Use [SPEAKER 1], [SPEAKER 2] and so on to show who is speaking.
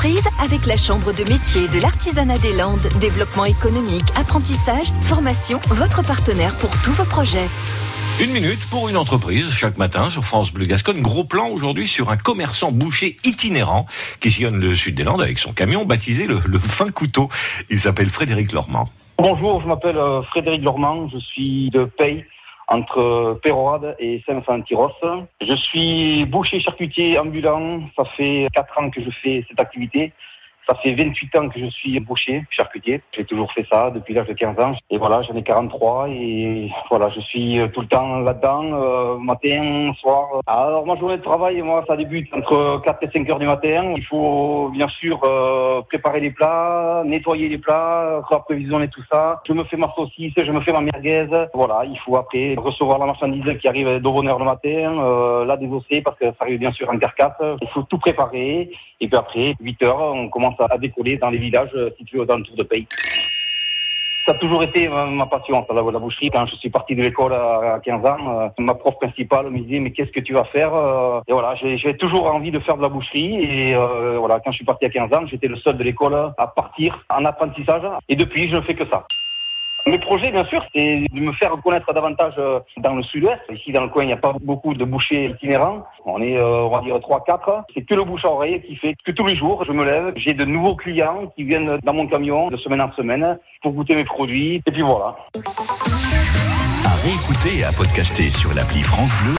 [SPEAKER 1] entreprise avec la Chambre de métier de l'artisanat des Landes. Développement économique, apprentissage, formation, votre partenaire pour tous vos projets.
[SPEAKER 2] Une minute pour une entreprise chaque matin sur France Bleu Gascogne. Gros plan aujourd'hui sur un commerçant boucher itinérant qui sillonne le sud des Landes avec son camion baptisé le, le fin couteau. Il s'appelle Frédéric Lormand.
[SPEAKER 3] Bonjour, je m'appelle euh, Frédéric Lormand, je suis de Paye entre Pérorade et Saint-Vincent-Tyros. Je suis boucher charcutier ambulant, ça fait 4 ans que je fais cette activité. Ça fait 28 ans que je suis boucher, charcutier. J'ai toujours fait ça depuis l'âge de 15 ans. Et voilà, j'en ai 43 et voilà, je suis tout le temps là-dedans, euh, matin, soir. Alors ma journée de travail, moi, ça débute entre 4 et 5 heures du matin. Il faut bien sûr euh, préparer les plats, nettoyer les plats, approvisionner tout ça. Je me fais ma saucisse, je me fais ma merguez. Voilà, il faut après recevoir la marchandise qui arrive de bonne heure le matin, euh, la désosser parce que ça arrive bien sûr en carcasse. Il faut tout préparer. Et puis après, 8 heures, on commence à décoller dans les villages situés dans le Tour de Pays. Ça a toujours été ma passion, la, la boucherie. Quand je suis parti de l'école à 15 ans, euh, ma prof principale me disait mais qu'est-ce que tu vas faire euh? Et voilà, j'ai toujours envie de faire de la boucherie. Et euh, voilà, quand je suis parti à 15 ans, j'étais le seul de l'école à partir en apprentissage. Et depuis, je ne fais que ça. Mes projets, bien sûr, c'est de me faire connaître davantage dans le sud-ouest. Ici, dans le coin, il n'y a pas beaucoup de bouchers itinérants. On est, euh, on va dire, 3-4. C'est que le bouche à oreille qui fait que tous les jours, je me lève. J'ai de nouveaux clients qui viennent dans mon camion de semaine en semaine pour goûter mes produits. Et puis voilà.
[SPEAKER 4] À réécouter et à podcaster sur l'appli France Bleu.